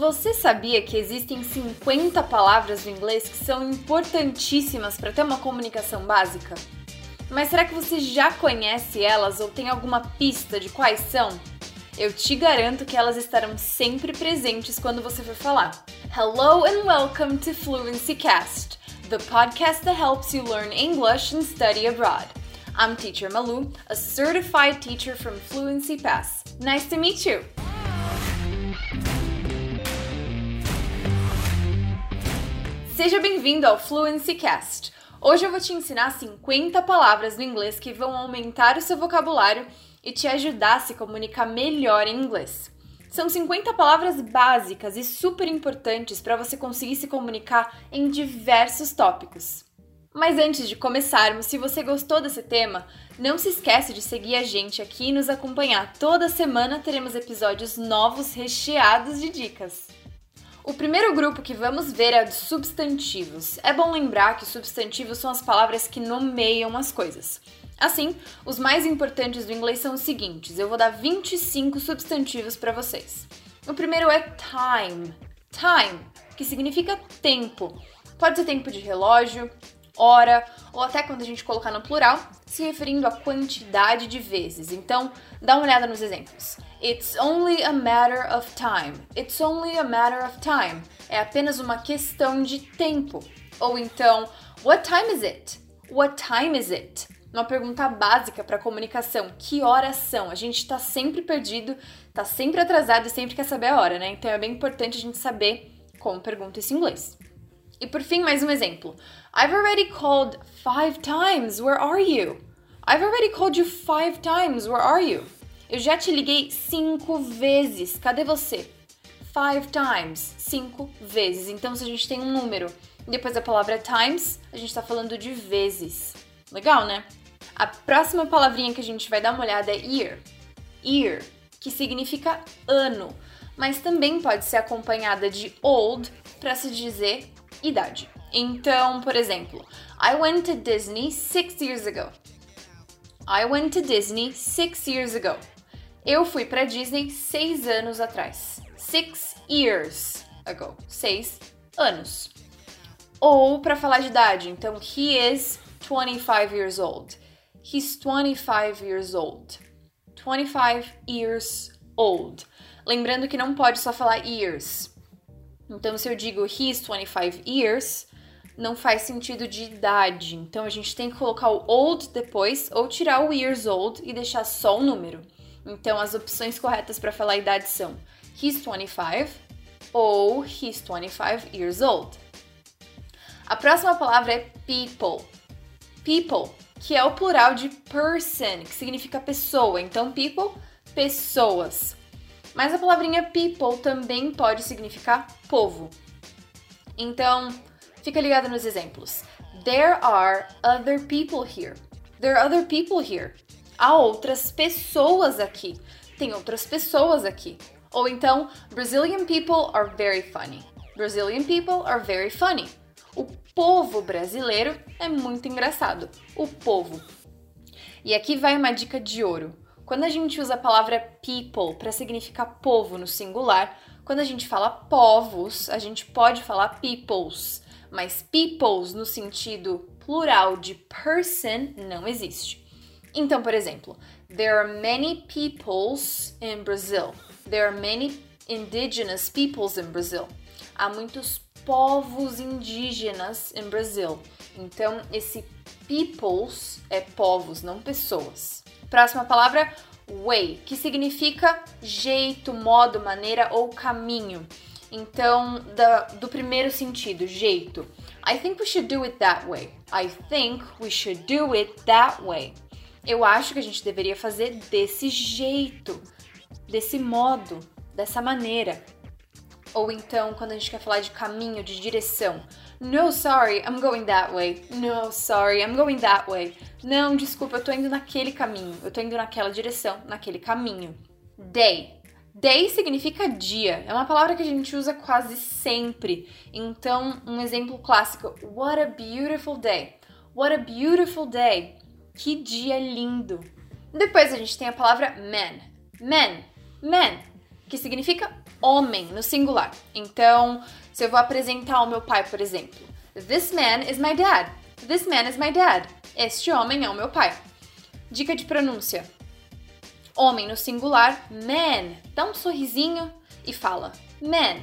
Você sabia que existem 50 palavras do inglês que são importantíssimas para ter uma comunicação básica? Mas será que você já conhece elas ou tem alguma pista de quais são? Eu te garanto que elas estarão sempre presentes quando você for falar. Hello and welcome to Fluency Cast, the podcast that helps you learn English and study abroad. I'm Teacher Malu, a certified teacher from Fluency Pass. Nice to meet you! Seja bem-vindo ao Fluency Cast. Hoje eu vou te ensinar 50 palavras do inglês que vão aumentar o seu vocabulário e te ajudar a se comunicar melhor em inglês. São 50 palavras básicas e super importantes para você conseguir se comunicar em diversos tópicos. Mas antes de começarmos, se você gostou desse tema, não se esquece de seguir a gente aqui e nos acompanhar. Toda semana teremos episódios novos recheados de dicas. O primeiro grupo que vamos ver é dos substantivos. É bom lembrar que substantivos são as palavras que nomeiam as coisas. Assim, os mais importantes do inglês são os seguintes. Eu vou dar 25 substantivos para vocês. O primeiro é time. Time, que significa tempo. Pode ser tempo de relógio, hora, ou até quando a gente colocar no plural, se referindo à quantidade de vezes. Então, dá uma olhada nos exemplos. It's only a matter of time. It's only a matter of time. É apenas uma questão de tempo. Ou então, what time is it? What time is it? Uma pergunta básica para comunicação. Que horas são? A gente está sempre perdido, está sempre atrasado e sempre quer saber a hora, né? Então é bem importante a gente saber como pergunta isso em inglês. E por fim, mais um exemplo. I've already called five times. Where are you? I've already called you five times. Where are you? Eu já te liguei cinco vezes. Cadê você? Five times. Cinco vezes. Então, se a gente tem um número depois da palavra times, a gente está falando de vezes. Legal, né? A próxima palavrinha que a gente vai dar uma olhada é year. Year, que significa ano, mas também pode ser acompanhada de old para se dizer idade. Então, por exemplo, I went to Disney six years ago. I went to Disney six years ago. Eu fui para Disney seis anos atrás. Six years ago. Seis anos. Ou para falar de idade, então he is 25 years old. He's 25 years old. 25 years old. Lembrando que não pode só falar years. Então, se eu digo he's 25 years, não faz sentido de idade. Então, a gente tem que colocar o old depois ou tirar o years old e deixar só o número. Então, as opções corretas para falar idade são he's 25 ou he's 25 years old. A próxima palavra é people. People, que é o plural de person, que significa pessoa. Então, people, pessoas. Mas a palavrinha people também pode significar povo. Então, fica ligado nos exemplos. There are other people here. There are other people here. Há outras pessoas aqui. Tem outras pessoas aqui. Ou então, Brazilian people are very funny. Brazilian people are very funny. O povo brasileiro é muito engraçado. O povo. E aqui vai uma dica de ouro. Quando a gente usa a palavra people para significar povo no singular, quando a gente fala povos, a gente pode falar peoples, mas peoples no sentido plural de person não existe. Então, por exemplo, there are many peoples in Brazil. There are many indigenous peoples in Brazil. Há muitos povos indígenas em Brasil. Então, esse peoples é povos, não pessoas. Próxima palavra, way, que significa jeito, modo, maneira ou caminho. Então, da, do primeiro sentido, jeito. I think we should do it that way. I think we should do it that way. Eu acho que a gente deveria fazer desse jeito, desse modo, dessa maneira. Ou então, quando a gente quer falar de caminho, de direção. No, sorry, I'm going that way. No, sorry, I'm going that way. Não, desculpa, eu tô indo naquele caminho. Eu tô indo naquela direção, naquele caminho. Day. Day significa dia. É uma palavra que a gente usa quase sempre. Então, um exemplo clássico: What a beautiful day. What a beautiful day. Que dia lindo. Depois a gente tem a palavra man. Man. Man, que significa homem no singular. Então, se eu vou apresentar o meu pai, por exemplo, This man is my dad. This man is my dad. Este homem é o meu pai. Dica de pronúncia: homem no singular, man. Dá um sorrisinho e fala man.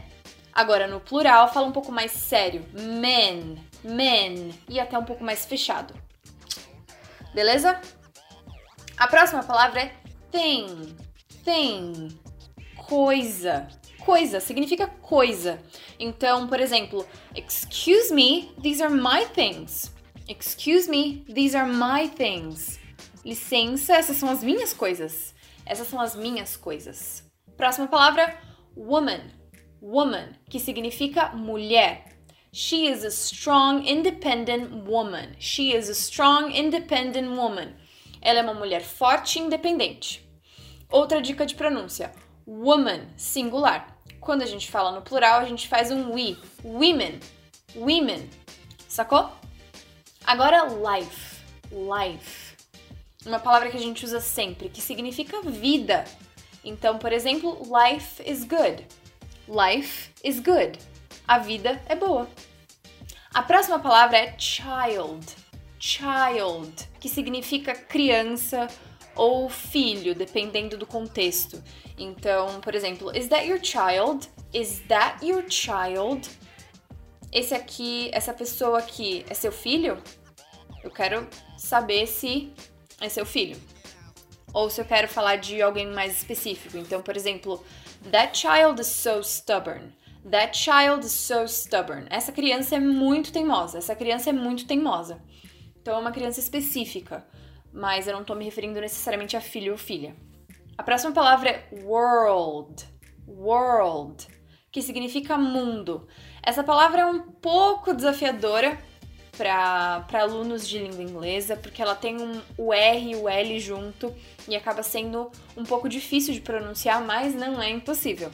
Agora no plural, fala um pouco mais sério, men, men e até um pouco mais fechado. Beleza? A próxima palavra é thing. Thing. Coisa. Coisa significa coisa. Então, por exemplo, excuse me, these are my things. Excuse me, these are my things. Licença, essas são as minhas coisas. Essas são as minhas coisas. Próxima palavra, woman. Woman, que significa mulher. She is a strong, independent woman. She is a strong, independent woman. Ela é uma mulher forte e independente. Outra dica de pronúncia: woman, singular. Quando a gente fala no plural, a gente faz um we. Women. Women. Sacou? Agora, life. Life. Uma palavra que a gente usa sempre, que significa vida. Então, por exemplo, life is good. Life is good. A vida é boa. A próxima palavra é child. Child, que significa criança ou filho, dependendo do contexto. Então, por exemplo, is that your child? Is that your child? Esse aqui, essa pessoa aqui é seu filho? Eu quero saber se é seu filho. Ou se eu quero falar de alguém mais específico. Então, por exemplo, that child is so stubborn. That child is so stubborn. Essa criança é muito teimosa. Essa criança é muito teimosa. Então é uma criança específica, mas eu não estou me referindo necessariamente a filho ou filha. A próxima palavra é world. World, que significa mundo. Essa palavra é um pouco desafiadora para alunos de língua inglesa, porque ela tem um, o R e o L junto e acaba sendo um pouco difícil de pronunciar, mas não é impossível.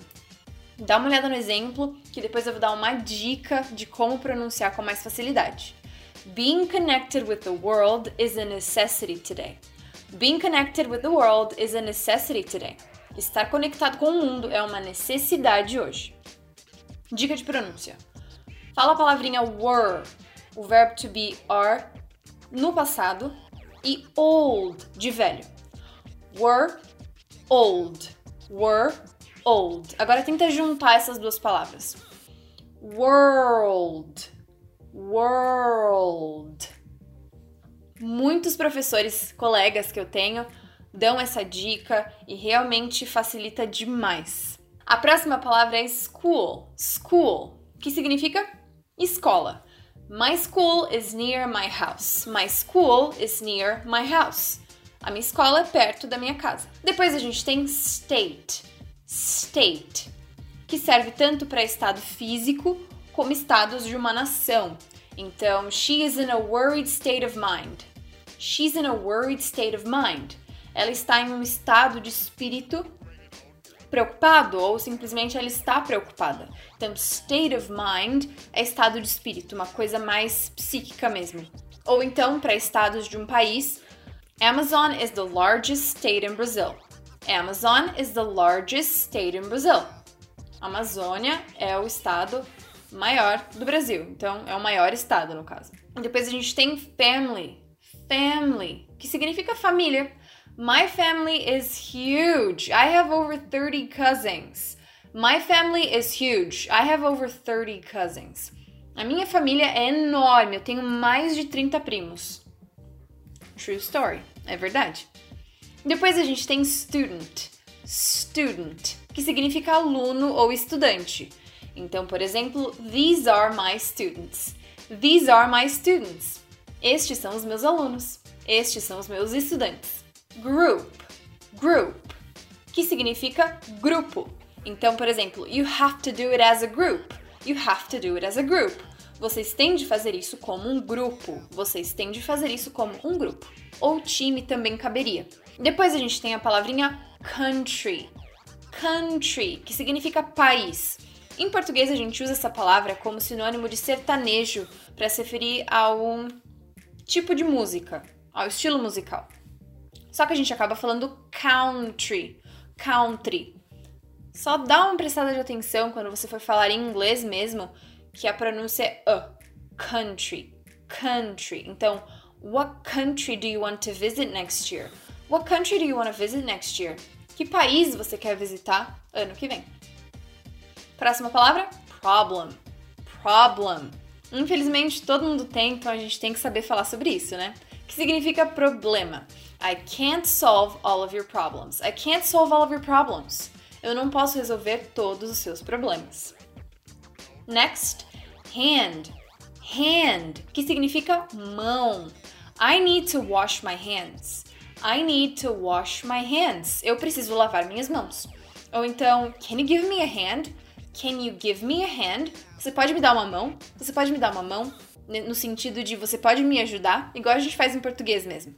Dá uma olhada no exemplo, que depois eu vou dar uma dica de como pronunciar com mais facilidade. Being connected with the world is a necessity today. Being connected with the world is a necessity today. Estar conectado com o mundo é uma necessidade hoje. Dica de pronúncia. Fala a palavrinha were, o verbo to be are, no passado, e old, de velho. Were, old. Were, old. Agora tenta juntar essas duas palavras. World. World. Muitos professores, colegas que eu tenho, dão essa dica e realmente facilita demais. A próxima palavra é school. School, que significa escola. My school is near my house. My school is near my house. A minha escola é perto da minha casa. Depois a gente tem state state, que serve tanto para estado físico como estados de uma nação. Então, she is in a worried state of mind. She's in a worried state of mind. Ela está em um estado de espírito preocupado ou simplesmente ela está preocupada. Então, state of mind é estado de espírito, uma coisa mais psíquica mesmo. Ou então, para estados de um país, Amazon is the largest state in Brazil. Amazon is the largest state in Brazil. Amazônia é o estado maior do Brasil. Então, é o maior estado, no caso. Depois a gente tem family. Family, que significa família. My family is huge. I have over 30 cousins. My family is huge. I have over 30 cousins. A minha família é enorme. Eu tenho mais de 30 primos. True story. É verdade. Depois a gente tem student, student, que significa aluno ou estudante. Então, por exemplo, these are my students. These are my students. Estes são os meus alunos. Estes são os meus estudantes. Group, group, que significa grupo. Então, por exemplo, you have to do it as a group. You have to do it as a group. Vocês têm de fazer isso como um grupo. Vocês têm de fazer isso como um grupo. Ou time também caberia. Depois a gente tem a palavrinha country. Country, que significa país. Em português a gente usa essa palavra como sinônimo de sertanejo para se referir a um tipo de música, ao estilo musical. Só que a gente acaba falando country, country. Só dá uma prestada de atenção quando você for falar em inglês mesmo, que a pronúncia é a. Country. Country. Então, what country do you want to visit next year? What country do you want to visit next year? Que país você quer visitar ano que vem? Próxima palavra: problem. Problem. Infelizmente, todo mundo tem, então a gente tem que saber falar sobre isso, né? Que significa problema. I can't solve all of your problems. I can't solve all of your problems. Eu não posso resolver todos os seus problemas. Next, hand. Hand, que significa mão. I need to wash my hands. I need to wash my hands. Eu preciso lavar minhas mãos. Ou então, can you give me a hand? Can you give me a hand? Você pode me dar uma mão? Você pode me dar uma mão? No sentido de você pode me ajudar, igual a gente faz em português mesmo.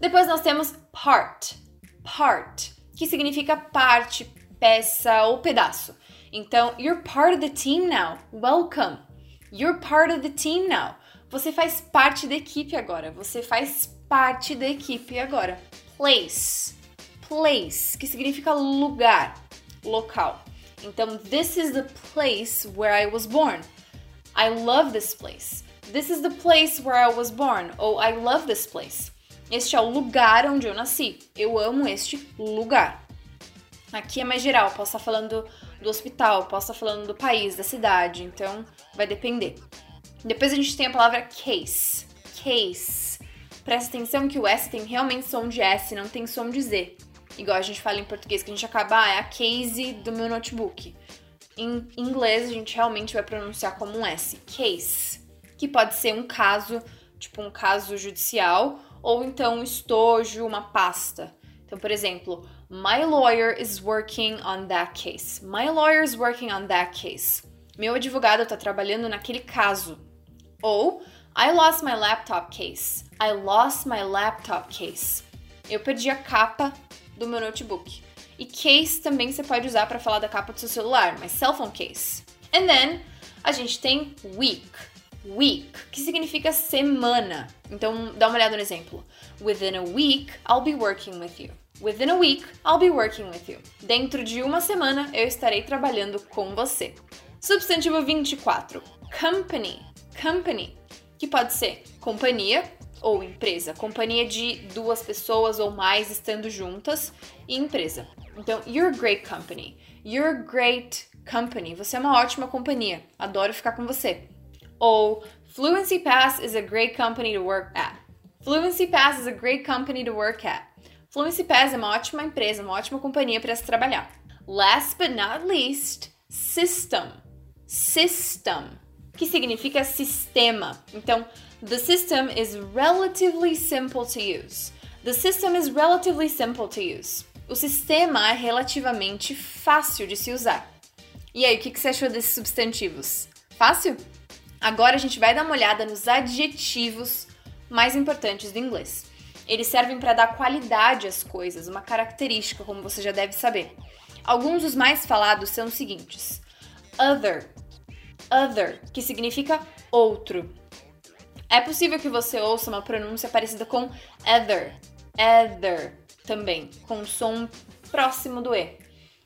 Depois nós temos part. Part, que significa parte, peça ou pedaço. Então, you're part of the team now. Welcome. You're part of the team now. Você faz parte da equipe agora. Você faz parte da equipe agora. Place. Place, que significa lugar, local. Então, this is the place where I was born. I love this place. This is the place where I was born. Ou I love this place. Este é o lugar onde eu nasci. Eu amo este lugar. Aqui é mais geral, posso estar falando do hospital, posso estar falando do país, da cidade, então vai depender. Depois a gente tem a palavra case. Case. Presta atenção que o S tem realmente som de S, não tem som de Z igual a gente fala em português, que a gente acaba, ah, é a case do meu notebook. Em inglês, a gente realmente vai pronunciar como um S, case, que pode ser um caso, tipo um caso judicial, ou então um estojo, uma pasta. Então, por exemplo, My lawyer is working on that case. My lawyer is working on that case. Meu advogado está trabalhando naquele caso. Ou I lost my laptop case. I lost my laptop case. Eu perdi a capa do meu notebook. E case também você pode usar para falar da capa do seu celular, mas cell phone case. And then a gente tem week. Week, que significa semana. Então dá uma olhada no exemplo. Within a week, I'll be working with you. Within a week, I'll be working with you. Dentro de uma semana, eu estarei trabalhando com você. Substantivo 24. Company. Company. Que pode ser companhia, ou empresa, companhia de duas pessoas ou mais estando juntas e empresa. Então, you're a great company. You're a great company. Você é uma ótima companhia. Adoro ficar com você. Ou Fluency Pass is a great company to work at. Fluency Pass is a great company to work at. Fluency Pass é uma ótima empresa, uma ótima companhia para se trabalhar. Last but not least, system. System, que significa sistema. Então, The system is relatively simple to use. The system is relatively simple to use. O sistema é relativamente fácil de se usar. E aí, o que você achou desses substantivos? Fácil? Agora a gente vai dar uma olhada nos adjetivos mais importantes do inglês. Eles servem para dar qualidade às coisas, uma característica, como você já deve saber. Alguns dos mais falados são os seguintes: other, other, que significa outro. É possível que você ouça uma pronúncia parecida com ether, ether também, com um som próximo do E.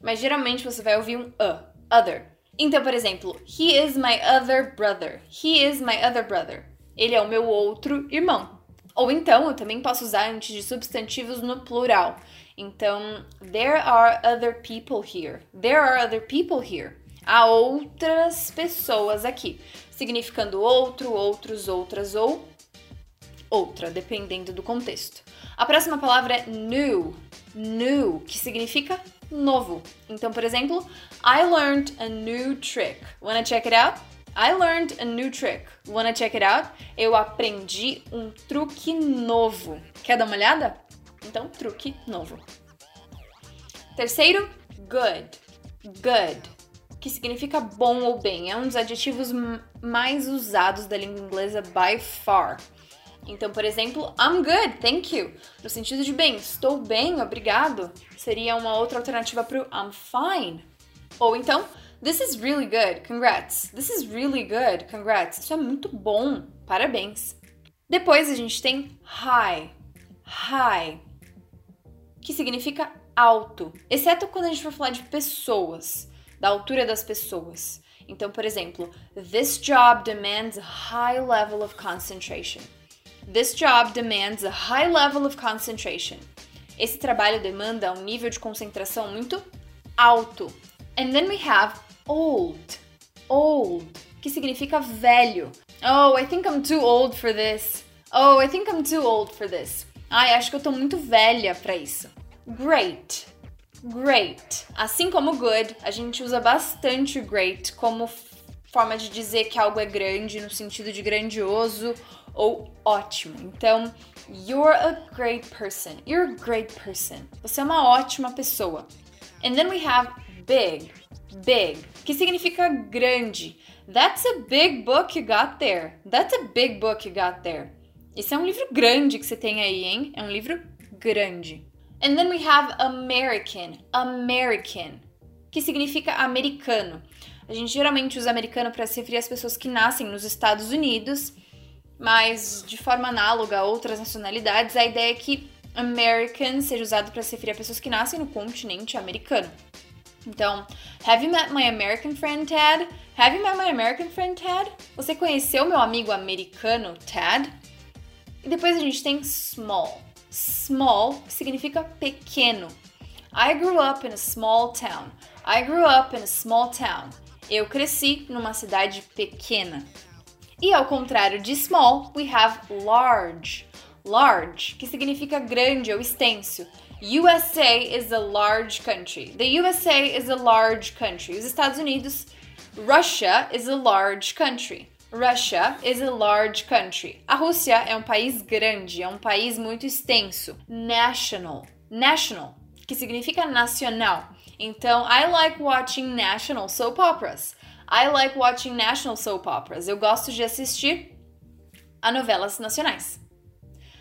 Mas geralmente você vai ouvir um a, other. Então, por exemplo, he is my other brother. He is my other brother. Ele é o meu outro irmão. Ou então, eu também posso usar antes de substantivos no plural. Então, there are other people here. There are other people here. Há outras pessoas aqui significando outro, outros, outras ou outra, dependendo do contexto. A próxima palavra é new, new, que significa novo. Então, por exemplo, I learned a new trick. Wanna check it out? I learned a new trick. Wanna check it out? Eu aprendi um truque novo. Quer dar uma olhada? Então, truque novo. Terceiro, good. Good que significa bom ou bem. É um dos adjetivos mais usados da língua inglesa by far. Então, por exemplo, I'm good, thank you. No sentido de bem, estou bem, obrigado. Seria uma outra alternativa para o I'm fine. Ou então, this is really good, congrats. This is really good, congrats. Isso é muito bom, parabéns. Depois a gente tem high, high, que significa alto, exceto quando a gente for falar de pessoas, da altura das pessoas. Então, por exemplo, this job demands a high level of concentration. This job demands a high level of concentration. Esse trabalho demanda um nível de concentração muito alto. And then we have old. Old, que significa velho. Oh, I think I'm too old for this. Oh, I think I'm too old for this. Ai, acho que eu tô muito velha para isso. Great. Great. Assim como good, a gente usa bastante great como forma de dizer que algo é grande no sentido de grandioso ou ótimo. Então, you're a great person. You're a great person. Você é uma ótima pessoa. And then we have big. Big, que significa grande. That's a big book you got there. That's a big book you got there. Esse é um livro grande que você tem aí, hein? É um livro grande. And then we have American. American, que significa americano. A gente geralmente usa americano para se referir às pessoas que nascem nos Estados Unidos, mas de forma análoga a outras nacionalidades, a ideia é que American seja usado para se referir a pessoas que nascem no continente americano. Então, have you met my American friend Ted? Have you met my American friend Ted? Você conheceu meu amigo americano Ted? E depois a gente tem small. Small significa pequeno. I grew up in a small town. I grew up in a small town. Eu cresci numa cidade pequena. E ao contrário de small, we have large. Large, que significa grande ou extenso. USA is a large country. The USA is a large country. Os Estados Unidos, Russia is a large country. Russia is a large country. A Rússia é um país grande, é um país muito extenso. National. National, que significa nacional. Então, I like watching national soap operas. I like watching national soap operas. Eu gosto de assistir a novelas nacionais.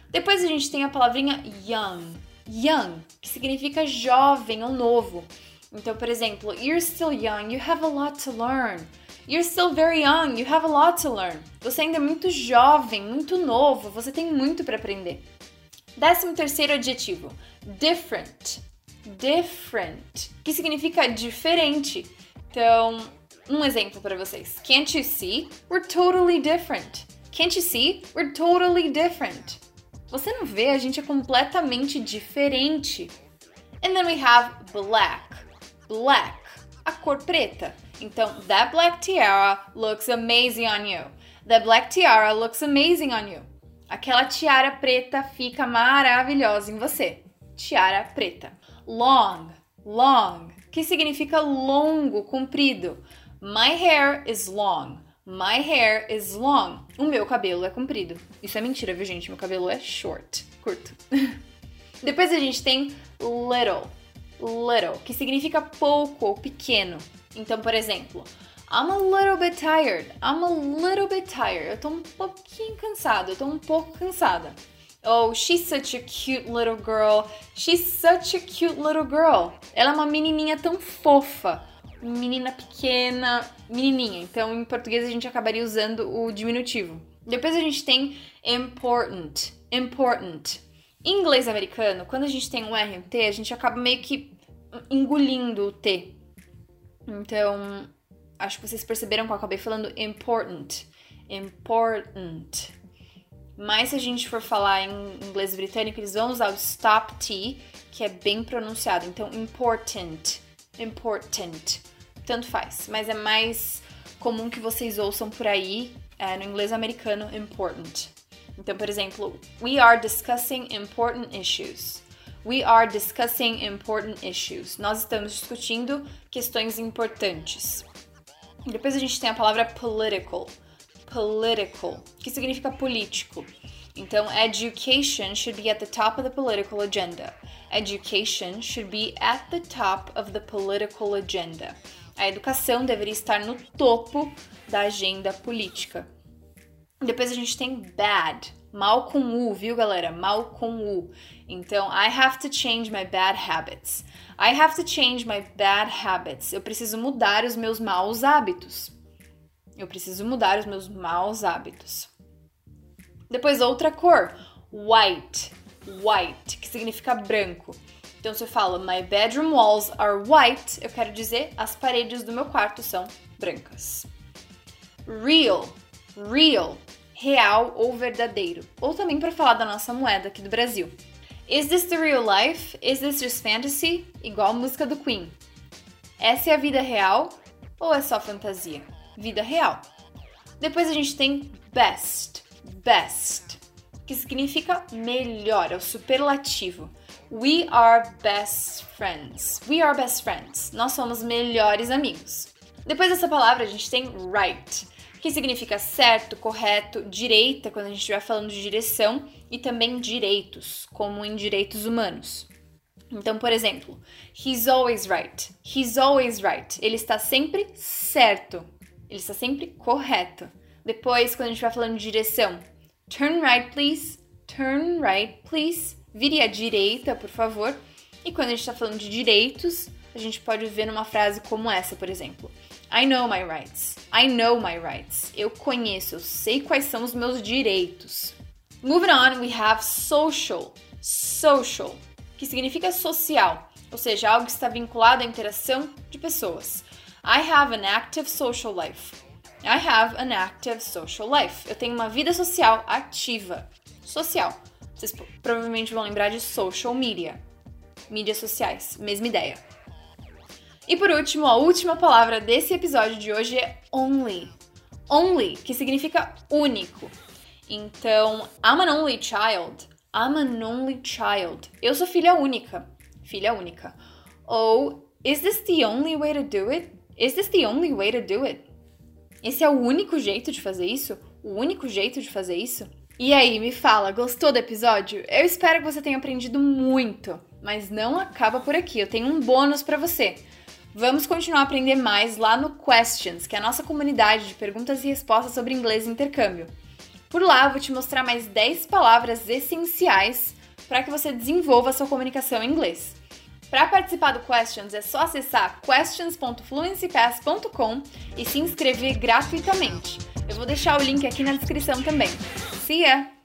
Depois a gente tem a palavrinha young. Young, que significa jovem ou novo. Então, por exemplo, you're still young, you have a lot to learn. You're still very young, you have a lot to learn. Você ainda é muito jovem, muito novo, você tem muito para aprender. Décimo terceiro adjetivo, different different, que significa diferente. Então, um exemplo para vocês. Can't you see? We're totally different. Can't you see? We're totally different. Você não vê? A gente é completamente diferente. And then we have black. Black, a cor preta. Então, that black tiara looks amazing on you. That black tiara looks amazing on you. Aquela tiara preta fica maravilhosa em você. Tiara preta long, long, que significa longo, comprido. My hair is long. My hair is long. O meu cabelo é comprido. Isso é mentira, viu, gente? Meu cabelo é short, curto. Depois a gente tem little. Little, que significa pouco ou pequeno. Então, por exemplo, I'm a little bit tired. I'm a little bit tired. Eu tô um pouquinho cansado. Eu tô um pouco cansada. Oh, she's such a cute little girl. She's such a cute little girl. Ela é uma menininha tão fofa. Menina pequena, menininha. Então, em português, a gente acabaria usando o diminutivo. Depois a gente tem important. Important. Em inglês americano, quando a gente tem um R e um T, a gente acaba meio que engolindo o T. Então, acho que vocês perceberam que eu acabei falando important. Important. Mas se a gente for falar em inglês britânico, eles vão usar o stop T, que é bem pronunciado. Então, important, important, tanto faz. Mas é mais comum que vocês ouçam por aí é, no inglês americano, important. Então, por exemplo, we are discussing important issues. We are discussing important issues. Nós estamos discutindo questões importantes. Depois a gente tem a palavra political political, que significa político. Então, education should be at the top of the political agenda. Education should be at the top of the political agenda. A educação deveria estar no topo da agenda política. Depois a gente tem bad, mal com U, viu, galera? Mal com U. Então, I have to change my bad habits. I have to change my bad habits. Eu preciso mudar os meus maus hábitos. Eu preciso mudar os meus maus hábitos. Depois outra cor, white, white, que significa branco. Então, se eu falo My bedroom walls are white, eu quero dizer as paredes do meu quarto são brancas. Real, real, real ou verdadeiro. Ou também para falar da nossa moeda aqui do Brasil. Is this the real life? Is this just fantasy? Igual a música do Queen. Essa é a vida real ou é só fantasia? Vida real. Depois a gente tem best, best, que significa melhor, é o superlativo. We are best friends. We are best friends. Nós somos melhores amigos. Depois dessa palavra a gente tem right, que significa certo, correto, direita, quando a gente estiver falando de direção, e também direitos, como em direitos humanos. Então, por exemplo, he's always right. He's always right. Ele está sempre certo. Ele está sempre correto. Depois, quando a gente vai falando de direção, turn right, please. Turn right, please. Vire à direita, por favor. E quando a gente está falando de direitos, a gente pode ver numa frase como essa, por exemplo. I know my rights. I know my rights. Eu conheço, eu sei quais são os meus direitos. Moving on, we have social. Social, que significa social, ou seja, algo que está vinculado à interação de pessoas. I have an active social life. I have an active social life. Eu tenho uma vida social ativa. Social. Vocês provavelmente vão lembrar de social media. Mídias sociais, mesma ideia. E por último, a última palavra desse episódio de hoje é only. Only, que significa único. Então, I'm an only child. I'm an only child. Eu sou filha única. Filha única. Ou, is this the only way to do it? Is this the only way to do it? Esse é o único jeito de fazer isso? O único jeito de fazer isso? E aí, me fala, gostou do episódio? Eu espero que você tenha aprendido muito, mas não acaba por aqui. Eu tenho um bônus para você. Vamos continuar a aprender mais lá no Questions, que é a nossa comunidade de perguntas e respostas sobre inglês e intercâmbio. Por lá, eu vou te mostrar mais 10 palavras essenciais para que você desenvolva a sua comunicação em inglês. Para participar do Questions é só acessar questions.fluencypass.com e se inscrever gratuitamente. Eu vou deixar o link aqui na descrição também. See ya!